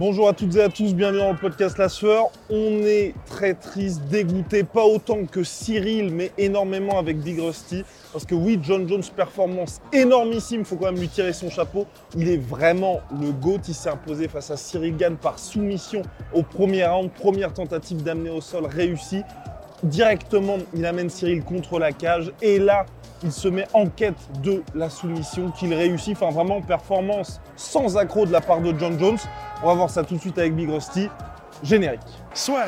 Bonjour à toutes et à tous, bienvenue dans le podcast La Sueur. On est très triste, dégoûté, pas autant que Cyril, mais énormément avec Big Rusty. Parce que oui, John Jones, performance énormissime, faut quand même lui tirer son chapeau. Il est vraiment le GOAT, il s'est imposé face à Cyril Gann par soumission au premier round, première tentative d'amener au sol réussie. Directement, il amène Cyril contre la cage et là, il se met en quête de la soumission qu'il réussit. Enfin, vraiment, performance sans accroc de la part de John Jones. On va voir ça tout de suite avec Big Rusty. Générique. Soit.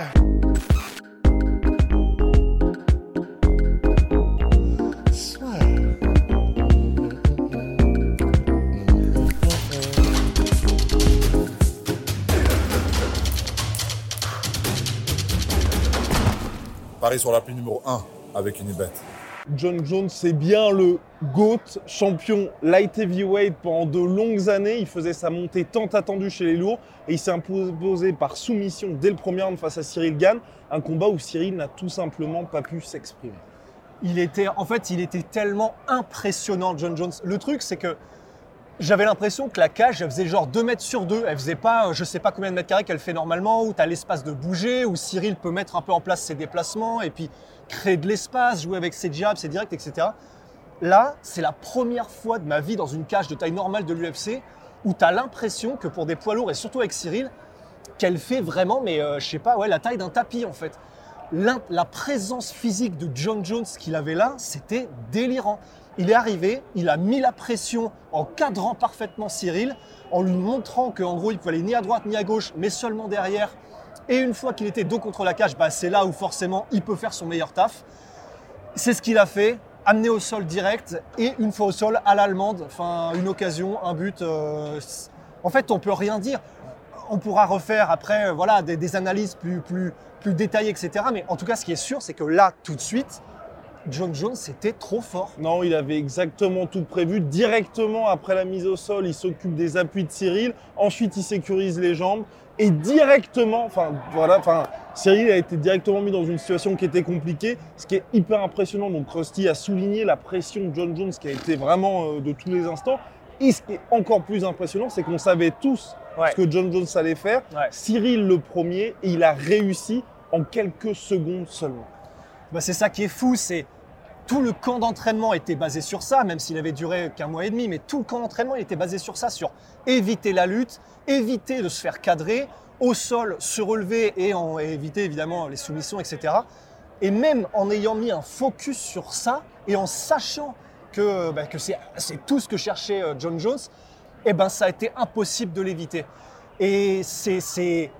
Paris sur l'appli numéro 1 avec une Unibet. John Jones, c'est bien le GOAT, champion light heavyweight pendant de longues années. Il faisait sa montée tant attendue chez les lourds et il s'est imposé par soumission dès le premier round face à Cyril Gann. Un combat où Cyril n'a tout simplement pas pu s'exprimer. Il était, en fait, il était tellement impressionnant, John Jones. Le truc, c'est que j'avais l'impression que la cage, elle faisait genre 2 mètres sur 2. Elle faisait pas, euh, je sais pas combien de mètres carrés qu'elle fait normalement, où tu as l'espace de bouger, où Cyril peut mettre un peu en place ses déplacements et puis créer de l'espace, jouer avec ses jabs, ses directs, etc. Là, c'est la première fois de ma vie dans une cage de taille normale de l'UFC où tu as l'impression que pour des poids lourds, et surtout avec Cyril, qu'elle fait vraiment, mais euh, je sais pas, ouais, la taille d'un tapis en fait. La, la présence physique de John Jones qu'il avait là, c'était délirant. Il est arrivé, il a mis la pression en cadrant parfaitement Cyril, en lui montrant qu'en gros il pouvait aller ni à droite ni à gauche, mais seulement derrière. Et une fois qu'il était dos contre la cage, bah, c'est là où forcément il peut faire son meilleur taf. C'est ce qu'il a fait, amené au sol direct et une fois au sol à l'allemande, enfin une occasion, un but. euh, en fait, on peut rien dire. On pourra refaire après euh, voilà, des, des analyses plus, plus, plus détaillées, etc. Mais en tout cas, ce qui est sûr, c'est que là, tout de suite, John Jones, c'était trop fort. Non, il avait exactement tout prévu. Directement après la mise au sol, il s'occupe des appuis de Cyril. Ensuite, il sécurise les jambes. Et directement, enfin voilà, enfin Cyril a été directement mis dans une situation qui était compliquée, ce qui est hyper impressionnant. Donc Rusty a souligné la pression de John Jones qui a été vraiment euh, de tous les instants. Et ce qui est encore plus impressionnant, c'est qu'on savait tous Ouais. ce que John Jones allait faire. Ouais. Cyril le premier, et il a réussi en quelques secondes seulement. Bah, c'est ça qui est fou, c'est tout le camp d'entraînement était basé sur ça, même s'il avait duré qu'un mois et demi, mais tout le camp d'entraînement était basé sur ça, sur éviter la lutte, éviter de se faire cadrer, au sol se relever et, en, éviter évidemment les soumissions, etc. Et même en ayant mis un focus sur ça et en sachant que, bah, que c'est c'est tout ce que cherchait euh, John Jones, eh ben, ça a été impossible de l'éviter. Et c'est-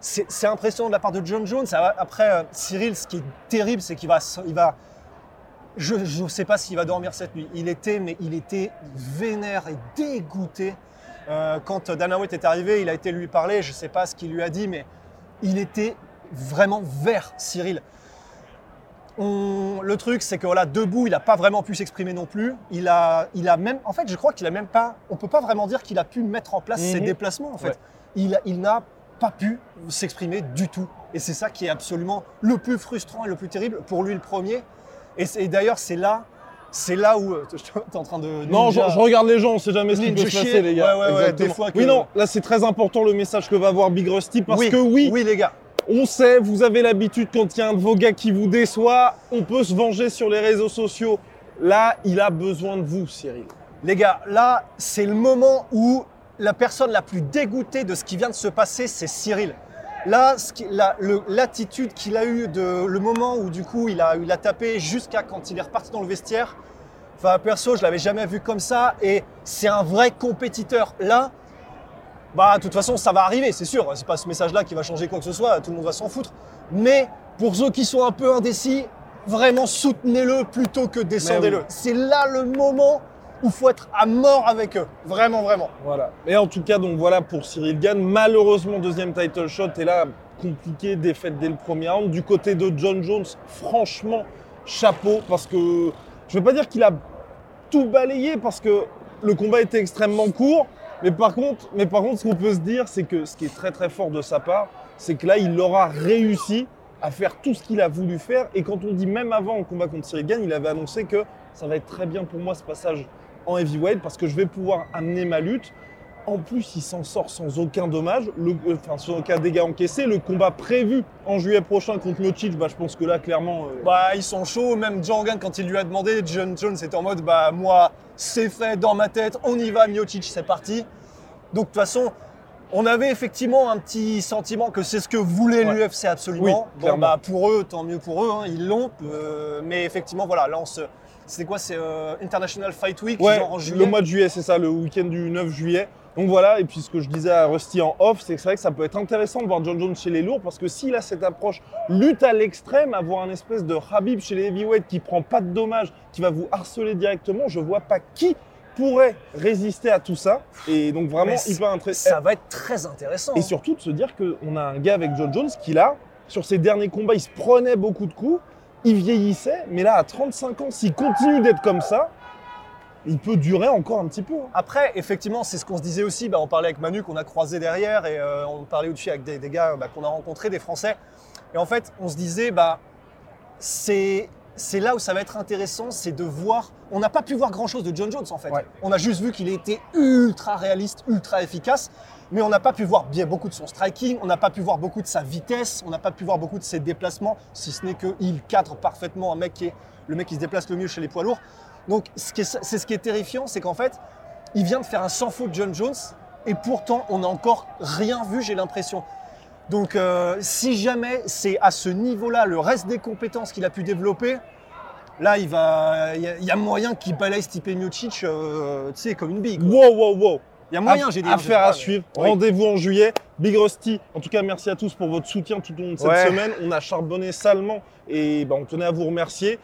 c'est impressionnant de la part de John Jones. Après, euh, Cyril, ce qui est terrible, c'est qu'il va, il va. Je ne sais pas s'il va dormir cette nuit. Il était, mais il était vénère et dégoûté. Euh, quand Dana White est arrivé, il a été lui parler. Je ne sais pas ce qu'il lui a dit, mais il était vraiment vert, Cyril. On- le truc, c'est que voilà, debout, il n'a pas vraiment pu s'exprimer non plus. Il a, il a même, en fait, je crois qu'il a même pas. On peut pas vraiment dire qu'il a pu mettre en place ses Mhm. déplacements. En fait, Ouais. il, il n'a pas pu s'exprimer du tout. Et c'est ça qui est absolument le plus frustrant et le plus terrible pour lui le premier. Et, et d'ailleurs, c'est là, c'est là où tu es en train de. Non, je, regarde les gens, on sait jamais ce qui peut se passer, les gars. Ouais, ouais, ouais, des fois que- Oui, non, là c'est très important le message que va avoir Big Rusty parce oui, que oui, oui, les gars. on sait, vous avez l'habitude quand il y a un de vos gars qui vous déçoit, on peut se venger sur les réseaux sociaux. Là, il a besoin de vous, Cyril. Les gars, là, c'est le moment où la personne la plus dégoûtée de ce qui vient de se passer, c'est Cyril. Là, l'attitude qu'il a eue de le moment où du coup il a, il a tapé jusqu'à quand il est reparti dans le vestiaire. Enfin, perso, je l'avais jamais vu comme ça et c'est un vrai compétiteur. Là, bah, de toute façon, ça va arriver, c'est sûr. C'est pas ce message-là qui va changer quoi que ce soit. Tout le monde va s'en foutre. Mais pour ceux qui sont un peu indécis, vraiment soutenez-le plutôt que descendez-le. oui. C'est là le moment où faut être à mort avec eux. Vraiment, vraiment. Voilà. Et en tout cas, donc voilà pour Cyril Gann. Malheureusement, deuxième title shot. Et là, compliqué, défaite dès le premier round. Du côté de John Jones, franchement, chapeau. Parce que je ne veux pas dire qu'il a tout balayé, parce que le combat était extrêmement court. Mais par contre, mais par contre ce qu'on peut se dire, c'est que ce qui est très très fort de sa part, c'est que là, il aura réussi à faire tout ce qu'il a voulu faire. Et quand on dit même avant le combat contre Cyril Gann, il avait annoncé que ça va être très bien pour moi ce passage en heavyweight parce que je vais pouvoir amener ma lutte. En plus, il s'en sort sans aucun dommage, le, euh, enfin sans aucun dégât encaissé. Le combat prévu en juillet prochain contre Miocic, bah, je pense que là, clairement, euh, Bah, ils sont chauds. Même Jorgan, quand il lui a demandé, John Jones était en mode Bah, moi, c'est fait dans ma tête, on y va, Miocic, c'est parti. Donc, de toute façon, on avait effectivement un petit sentiment que c'est ce que voulait Ouais. l'UFC absolument. Oui, bon, bah, pour eux, tant mieux pour eux, hein, ils l'ont. Euh, mais effectivement, voilà, là, on se. C'était quoi C'est euh, International Fight Week, Ouais, genre en juillet le mois de juillet, c'est ça, le week-end du 9 juillet. Donc voilà, et puis ce que je disais à Rusty en off, c'est que c'est vrai que ça peut être intéressant de voir John Jones chez les lourds, parce que s'il a cette approche lutte à l'extrême, avoir un espèce de Habib chez les heavyweights qui prend pas de dommages, qui va vous harceler directement, je vois pas qui pourrait résister à tout ça. Et donc vraiment intéressant. Ça va être très intéressant. Et surtout de se dire qu'on a un gars avec John Jones qui là, sur ses derniers combats, il se prenait beaucoup de coups, il vieillissait, mais là à 35 ans, s'il continue d'être comme ça, il peut durer encore un petit peu. hein. Après, effectivement, c'est ce qu'on se disait aussi. Bah, on parlait avec Manu qu'on a croisé derrière et euh, on parlait au-dessus avec des, des gars bah, qu'on a rencontrés, des Français. Et en fait, on se disait, bah, c'est c'est là où ça va être intéressant, c'est de voir. On n'a pas pu voir grand-chose de John Jones en fait. Ouais. On a juste vu qu'il était ultra réaliste, ultra efficace, mais on n'a pas pu voir bien beaucoup de son striking, on n'a pas pu voir beaucoup de sa vitesse, on n'a pas pu voir beaucoup de ses déplacements, si ce n'est qu'il cadre parfaitement un mec qui est le mec qui se déplace le mieux chez les poids lourds. Donc c'est ce qui est terrifiant, c'est qu'en fait, il vient de faire un sans faute John Jones, et pourtant on n'a encore rien vu, j'ai l'impression. Donc euh, si jamais c'est à ce niveau-là le reste des compétences qu'il a pu développer, là il va, il y, a- il y a moyen qu'il balaye Stipe Miocic, euh, tu sais, comme une bille. quoi. Wow, wow, wow. Il y a moyen, j'ai dit. hein, Affaire à suivre. Oui. Rendez-vous en juillet. Big Rusty, en tout cas, merci à tous pour votre soutien tout au long de cette Ouais. semaine. On a charbonné salement et bah, on tenait à vous remercier.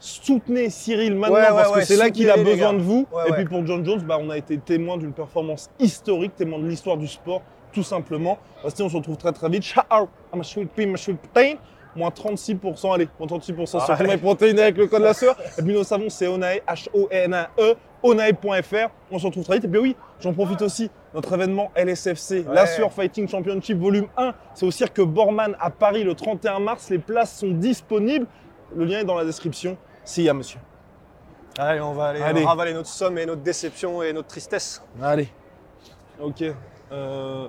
Soutenez Cyril maintenant Ouais, ouais, parce que c'est là qu'il a besoin de vous. Et puis pour John Jones, bah, on a été témoin d'une performance historique, témoin de l'histoire du sport, tout simplement. Rusty, on se retrouve très très vite. Ciao, a a. Moins 36%, allez, moins 36% sur Ah, ton ouais. protéiné avec le code la sœur. Et puis nos savons, c'est Onae, H-O-N-A-E, onae.fr. On se retrouve très vite. Et bien oui, j'en profite aussi. Notre événement LSFC, Ouais. la Sueur Fighting Championship Volume 1. C'est au cirque Borman à Paris le 31 mars. Les places sont disponibles. Le lien est dans la description. See ya, monsieur. Allez, on va aller Allez. ravaler notre somme et notre déception et notre tristesse. Allez. Ok. Euh,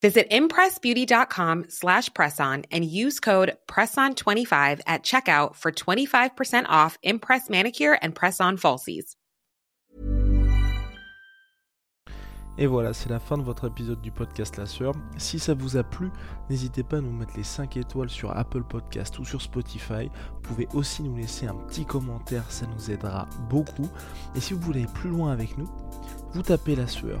Visit impressbeauty.com slash presson and use code PRESSON25 at checkout for 25% off Impress Manicure and Press-On Falsies. Et voilà, c'est la fin de votre épisode du podcast La Sœur. Si ça vous a plu, n'hésitez pas à nous mettre les 5 étoiles sur Apple Podcast ou sur Spotify. Vous pouvez aussi nous laisser un petit commentaire, ça nous aidera beaucoup. Et si vous voulez aller plus loin avec nous, vous tapez La Sueur